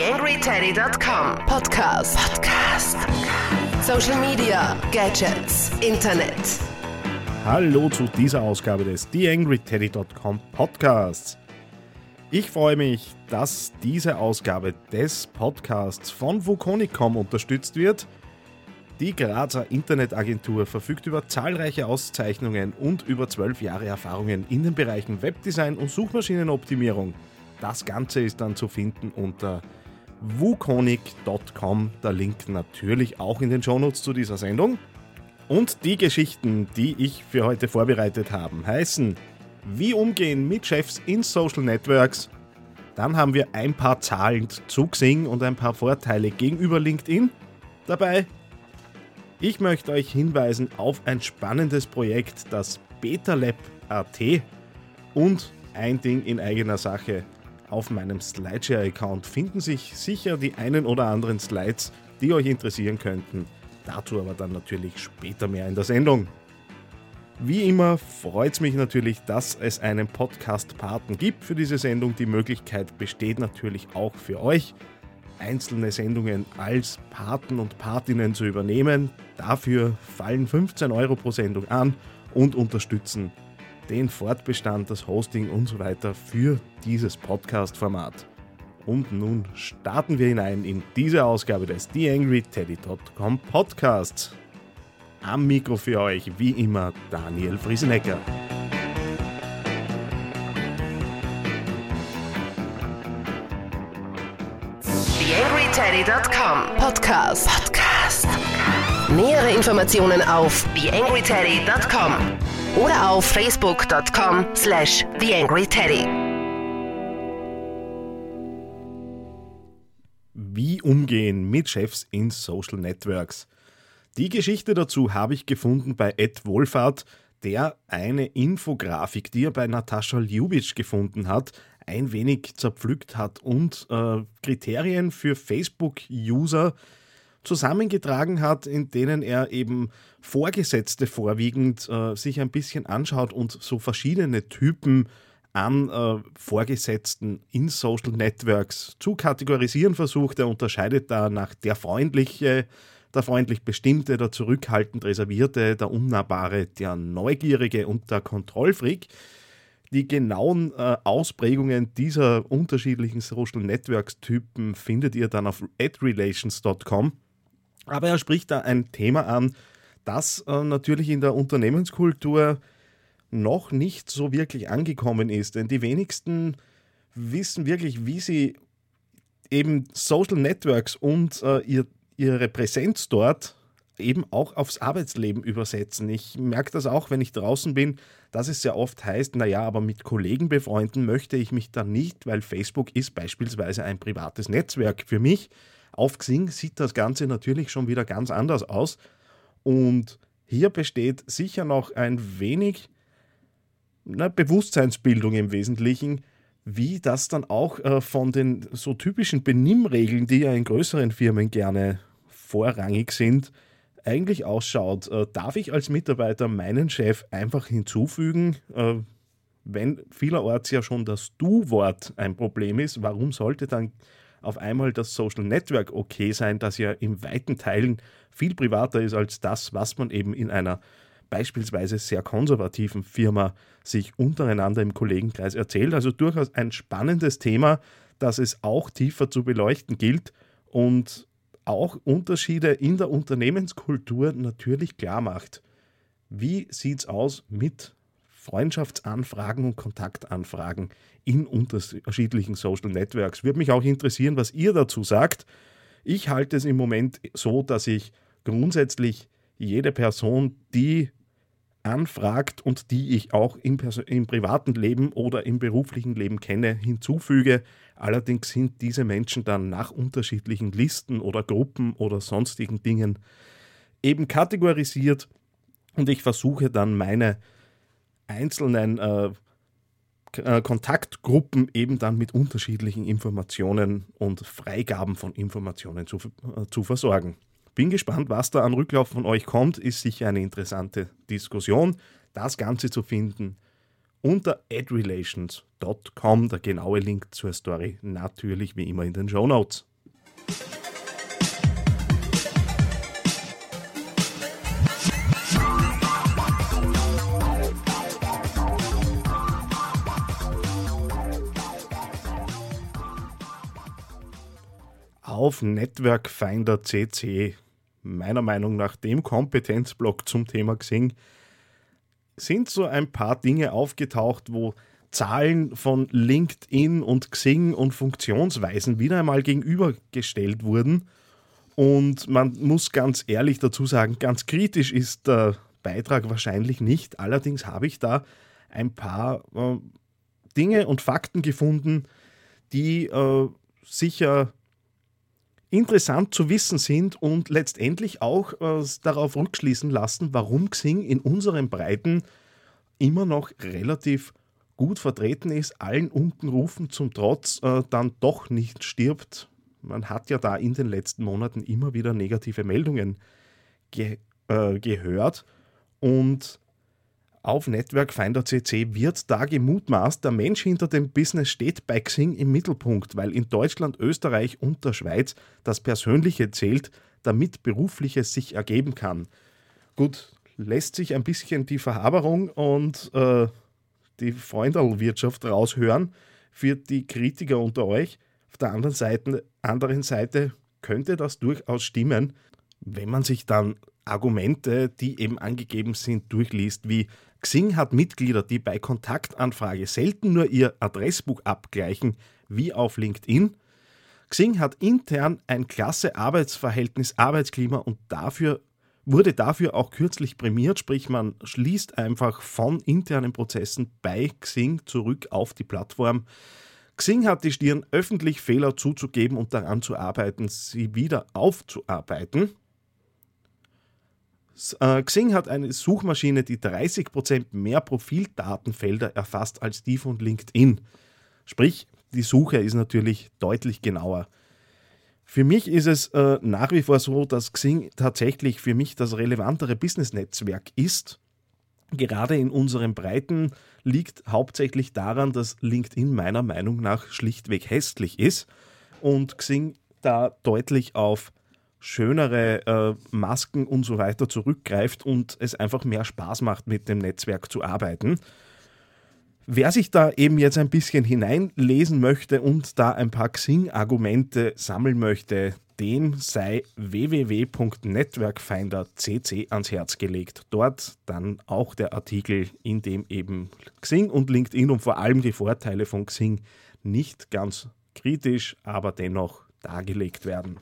TheAngryTeddy.com Podcast. Podcast. Social Media, Gadgets, Internet. Hallo zu dieser Ausgabe des TheAngryTeddy.com Podcasts. Ich freue mich, dass diese Ausgabe des Podcasts von Vuconicom unterstützt wird. Die Grazer Internetagentur verfügt über zahlreiche Auszeichnungen und über zwölf Jahre Erfahrungen in den Bereichen Webdesign und Suchmaschinenoptimierung. Das Ganze ist dann zu finden unter wukonic.com. Der Link natürlich auch in den Shownotes zu dieser Sendung. Und die Geschichten, die ich für heute vorbereitet habe, heißen Wie umgehen mit Chefs in Social Networks. Dann haben wir ein paar Zahlen zu Xing und ein paar Vorteile gegenüber LinkedIn dabei. Ich möchte euch hinweisen auf ein spannendes Projekt, das BetaLab.at und ein Ding in eigener Sache, auf meinem Slideshare-Account finden sich sicher die einen oder anderen Slides, die euch interessieren könnten. Dazu aber dann natürlich später mehr in der Sendung. Wie immer freut es mich natürlich, dass es einen Podcast-Paten gibt für diese Sendung. Die Möglichkeit besteht natürlich auch für euch, einzelne Sendungen als Paten und Patinnen zu übernehmen. Dafür fallen 15 Euro pro Sendung an und unterstützen den Fortbestand, das Hosting und so weiter für dieses Podcast-Format. Und nun starten wir hinein in diese Ausgabe des TheAngryTeddy.com Podcasts. Am Mikro für euch wie immer Daniel Friesenecker. TheAngryTeddy.com Podcast. Podcast. Nähere Informationen auf TheAngryTeddy.com oder auf facebook.com slash TheAngryTeddy. Wie umgehen mit Chefs in Social Networks. Die Geschichte dazu habe ich gefunden bei Ed Wohlfahrt, der eine Infografik, die er bei Natascha Ljubic gefunden hat, ein wenig zerpflückt hat und äh, Kriterien für Facebook-User zusammengetragen hat, in denen er eben Vorgesetzte vorwiegend äh, sich ein bisschen anschaut und so verschiedene Typen an äh, Vorgesetzten in Social Networks zu kategorisieren versucht. Er unterscheidet da nach der freundliche, der freundlich bestimmte, der zurückhaltend reservierte, der unnahbare, der neugierige und der Kontrollfreak. Die genauen äh, Ausprägungen dieser unterschiedlichen Social Networks Typen findet ihr dann auf adrelations.com. Aber er spricht da ein Thema an, das äh, natürlich in der Unternehmenskultur noch nicht so wirklich angekommen ist. Denn die wenigsten wissen wirklich, wie sie eben Social Networks und äh, ihr, ihre Präsenz dort eben auch aufs Arbeitsleben übersetzen. Ich merke das auch, wenn ich draußen bin, dass es sehr oft heißt, naja, aber mit Kollegen befreunden möchte ich mich dann nicht, weil Facebook ist beispielsweise ein privates Netzwerk für mich. Auf Xing sieht das Ganze natürlich schon wieder ganz anders aus. Und hier besteht sicher noch ein wenig na, Bewusstseinsbildung im Wesentlichen, wie das dann auch äh, von den so typischen Benimmregeln, die ja in größeren Firmen gerne vorrangig sind, eigentlich ausschaut. Äh, darf ich als Mitarbeiter meinen Chef einfach hinzufügen? Äh, wenn vielerorts ja schon das Du-Wort ein Problem ist, warum sollte dann auf einmal das Social Network okay sein, das ja in weiten Teilen viel privater ist als das, was man eben in einer beispielsweise sehr konservativen Firma sich untereinander im Kollegenkreis erzählt. Also durchaus ein spannendes Thema, das es auch tiefer zu beleuchten gilt und auch Unterschiede in der Unternehmenskultur natürlich klar macht. Wie sieht es aus mit Freundschaftsanfragen und Kontaktanfragen in unterschiedlichen Social Networks. Würde mich auch interessieren, was ihr dazu sagt. Ich halte es im Moment so, dass ich grundsätzlich jede Person, die anfragt und die ich auch im, im, privaten Leben oder im beruflichen Leben kenne, hinzufüge. Allerdings sind diese Menschen dann nach unterschiedlichen Listen oder Gruppen oder sonstigen Dingen eben kategorisiert und ich versuche dann meine einzelnen äh, äh, Kontaktgruppen eben dann mit unterschiedlichen Informationen und Freigaben von Informationen zu, äh, zu versorgen. Bin gespannt, was da an Rücklauf von euch kommt. Ist sicher eine interessante Diskussion. Das Ganze zu finden unter adrelations.com. Der genaue Link zur Story natürlich wie immer in den Show Notes. Auf Network Finder CC, meiner Meinung nach dem Kompetenzblock zum Thema Xing, sind so ein paar Dinge aufgetaucht, wo Zahlen von LinkedIn und Xing und Funktionsweisen wieder einmal gegenübergestellt wurden. Und man muss ganz ehrlich dazu sagen, ganz kritisch ist der Beitrag wahrscheinlich nicht. Allerdings habe ich da ein paar äh, Dinge und Fakten gefunden, die äh, sicher interessant zu wissen sind und letztendlich auch äh, darauf rückschließen lassen, warum Xing in unseren Breiten immer noch relativ gut vertreten ist, allen Unkenrufen zum Trotz äh, dann doch nicht stirbt. Man hat ja da in den letzten Monaten immer wieder negative Meldungen ge äh, gehört und auf Network Finder CC wird da gemutmaßt, der Mensch hinter dem Business steht bei Xing im Mittelpunkt, weil in Deutschland, Österreich und der Schweiz das Persönliche zählt, damit Berufliches sich ergeben kann. Gut, lässt sich ein bisschen die Verhaberung und äh, die Freundelwirtschaft raushören für die Kritiker unter euch. Auf der anderen Seite, anderen Seite könnte das durchaus stimmen, wenn man sich dann Argumente, die eben angegeben sind, durchliest, wie Xing hat Mitglieder, die bei Kontaktanfrage selten nur ihr Adressbuch abgleichen, wie auf LinkedIn. Xing hat intern ein klasse Arbeitsverhältnis, Arbeitsklima und dafür wurde dafür auch kürzlich prämiert, sprich man schließt einfach von internen Prozessen bei Xing zurück auf die Plattform. Xing hat die Stirn, öffentlich Fehler zuzugeben und daran zu arbeiten, sie wieder aufzuarbeiten. Äh, Xing hat eine Suchmaschine, die 30% mehr Profildatenfelder erfasst als die von LinkedIn. Sprich, die Suche ist natürlich deutlich genauer. Für mich ist es äh, nach wie vor so, dass Xing tatsächlich für mich das relevantere Business-Netzwerk ist. Gerade in unseren Breiten liegt hauptsächlich daran, dass LinkedIn meiner Meinung nach schlichtweg hässlich ist und Xing da deutlich auf schönere äh, Masken und so weiter zurückgreift und es einfach mehr Spaß macht, mit dem Netzwerk zu arbeiten. Wer sich da eben jetzt ein bisschen hineinlesen möchte und da ein paar Xing-Argumente sammeln möchte, dem sei www.networkfinder.cc ans Herz gelegt. Dort dann auch der Artikel, in dem eben Xing und LinkedIn und vor allem die Vorteile von Xing nicht ganz kritisch, aber dennoch dargelegt werden.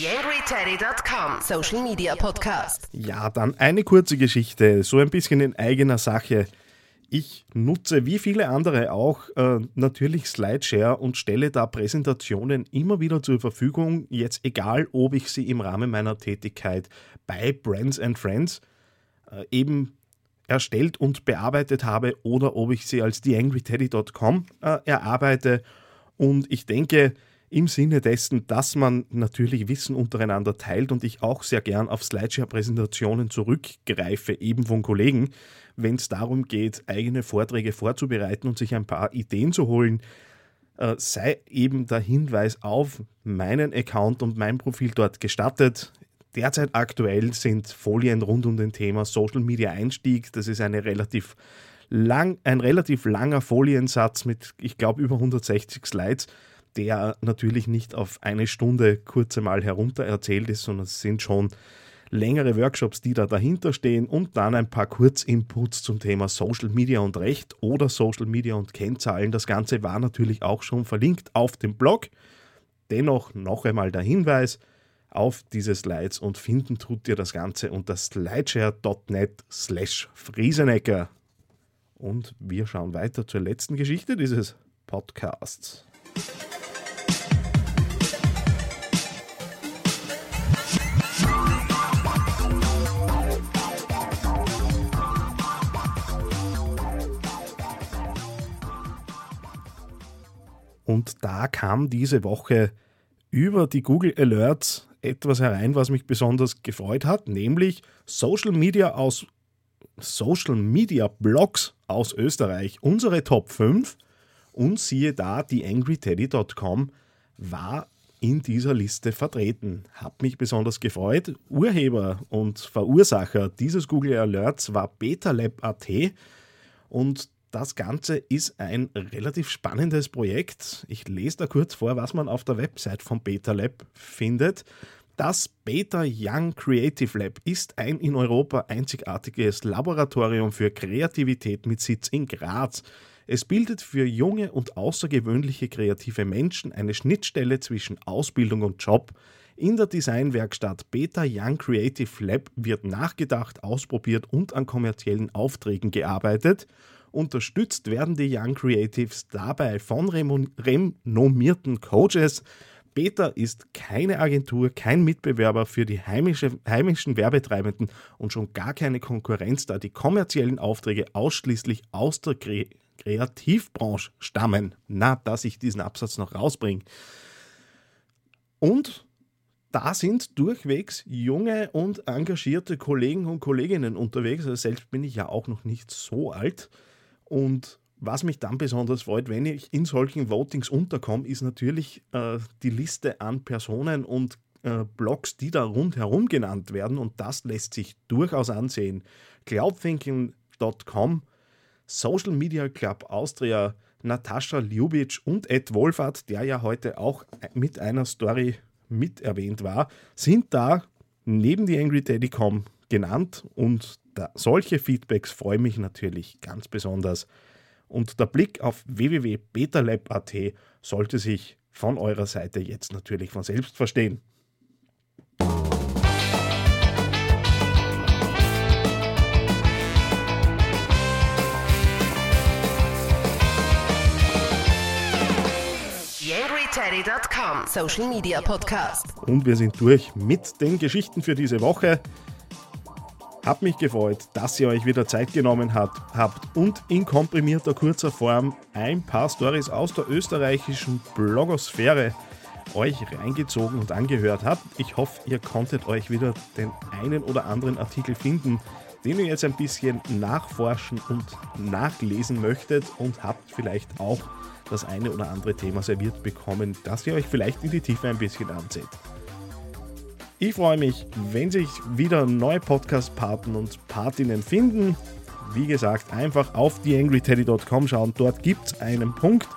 TheAngryTeddy.com Social Media Podcast. Ja, dann eine kurze Geschichte, so ein bisschen in eigener Sache. Ich nutze wie viele andere auch äh, natürlich Slideshare und stelle da Präsentationen immer wieder zur Verfügung. Jetzt egal, ob ich sie im Rahmen meiner Tätigkeit bei Brands and Friends äh, eben erstellt und bearbeitet habe oder ob ich sie als TheAngryTeddy.com äh, erarbeite. Und ich denke, im Sinne dessen, dass man natürlich Wissen untereinander teilt und ich auch sehr gern auf Slideshare-Präsentationen zurückgreife, eben von Kollegen, wenn es darum geht, eigene Vorträge vorzubereiten und sich ein paar Ideen zu holen, äh, sei eben der Hinweis auf meinen Account und mein Profil dort gestattet. Derzeit aktuell sind Folien rund um den Thema Social Media Einstieg. Das ist eine relativ lang, ein relativ langer Foliensatz mit, ich glaube, über 160 Slides, der natürlich nicht auf eine Stunde kurz einmal herunter erzählt ist, sondern es sind schon längere Workshops, die da dahinter stehen und dann ein paar Kurzinputs zum Thema Social Media und Recht oder Social Media und Kennzahlen. Das Ganze war natürlich auch schon verlinkt auf dem Blog. Dennoch noch einmal der Hinweis auf diese Slides und finden tut ihr das Ganze unter slideshare.net slash Friesenecker. Und wir schauen weiter zur letzten Geschichte dieses Podcasts. Und da kam diese Woche über die Google Alerts etwas herein, was mich besonders gefreut hat, nämlich Social Media aus Social Media Blogs aus Österreich, unsere Top 5 und siehe da, die angryteddy.com war in dieser Liste vertreten. Hat mich besonders gefreut. Urheber und Verursacher dieses Google Alerts war BetaLab.at und das Ganze ist ein relativ spannendes Projekt. Ich lese da kurz vor, was man auf der Website von BetaLab findet. Das Beta Young Creative Lab ist ein in Europa einzigartiges Laboratorium für Kreativität mit Sitz in Graz. Es bildet für junge und außergewöhnliche kreative Menschen eine Schnittstelle zwischen Ausbildung und Job. In der Designwerkstatt Beta Young Creative Lab wird nachgedacht, ausprobiert und an kommerziellen Aufträgen gearbeitet. Unterstützt werden die Young Creatives dabei von renommierten Coaches. Beta ist keine Agentur, kein Mitbewerber für die heimische, heimischen Werbetreibenden und schon gar keine Konkurrenz, da die kommerziellen Aufträge ausschließlich aus der Kre Kreativbranche stammen. Na, dass ich diesen Absatz noch rausbringe. Und da sind durchwegs junge und engagierte Kollegen und Kolleginnen unterwegs. Also selbst bin ich ja auch noch nicht so alt. Und was mich dann besonders freut, wenn ich in solchen Votings unterkomme, ist natürlich äh, die Liste an Personen und äh, Blogs, die da rundherum genannt werden. Und das lässt sich durchaus ansehen. Cloudthinking.com Social Media Club Austria, Natascha Ljubic und Ed Wolfert, der ja heute auch mit einer Story mit erwähnt war, sind da neben die Angry Daddy.com genannt und da, solche Feedbacks freuen mich natürlich ganz besonders. Und der Blick auf www.betalab.at sollte sich von eurer Seite jetzt natürlich von selbst verstehen. TheAngryTeddy.com Social Media Podcast. Und wir sind durch mit den Geschichten für diese Woche. Hab mich gefreut, dass ihr euch wieder Zeit genommen habt und in komprimierter kurzer Form ein paar Stories aus der österreichischen Blogosphäre euch reingezogen und angehört habt. Ich hoffe, ihr konntet euch wieder den einen oder anderen Artikel finden, den ihr jetzt ein bisschen nachforschen und nachlesen möchtet und habt vielleicht auch das eine oder andere Thema serviert bekommen, das ihr euch vielleicht in die Tiefe ein bisschen anseht. Ich freue mich, wenn sich wieder neue Podcast-Paten und Patinnen finden. Wie gesagt, einfach auf theangryteddy.com schauen. Dort gibt es einen Punkt.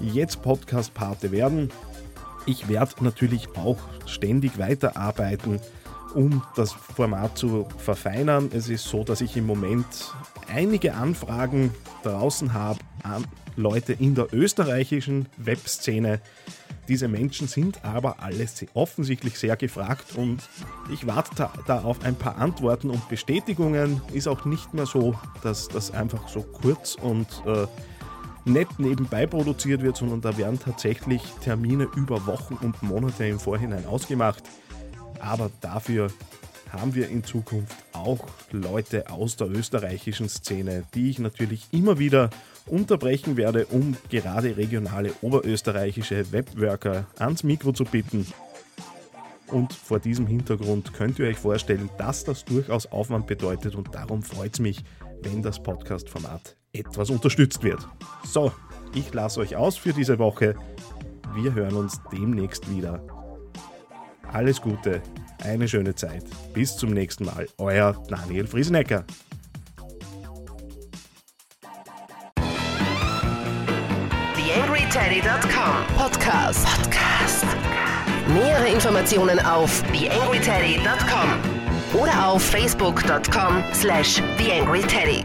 Jetzt Podcast-Pate werden. Ich werde natürlich auch ständig weiterarbeiten, um das Format zu verfeinern. Es ist so, dass ich im Moment einige Anfragen draußen habe Leute in der österreichischen Webszene. Diese Menschen sind aber alle offensichtlich sehr gefragt und ich warte da auf ein paar Antworten und Bestätigungen. Ist auch nicht mehr so, dass das einfach so kurz und äh, nett nebenbei produziert wird, sondern da werden tatsächlich Termine über Wochen und Monate im Vorhinein ausgemacht. Aber dafür haben wir in Zukunft auch Leute aus der österreichischen Szene, die ich natürlich immer wieder unterbrechen werde, um gerade regionale oberösterreichische Webworker ans Mikro zu bitten. Und vor diesem Hintergrund könnt ihr euch vorstellen, dass das durchaus Aufwand bedeutet und darum freut es mich, wenn das Podcast-Format etwas unterstützt wird. So, ich lasse euch aus für diese Woche. Wir hören uns demnächst wieder. Alles Gute, eine schöne Zeit. Bis zum nächsten Mal. Euer Daniel Friesenecker. TheAngryTeddy.com Podcast. Podcast. Nähere Informationen auf TheAngryTeddy.com oder auf Facebook.com slash TheAngryTeddy.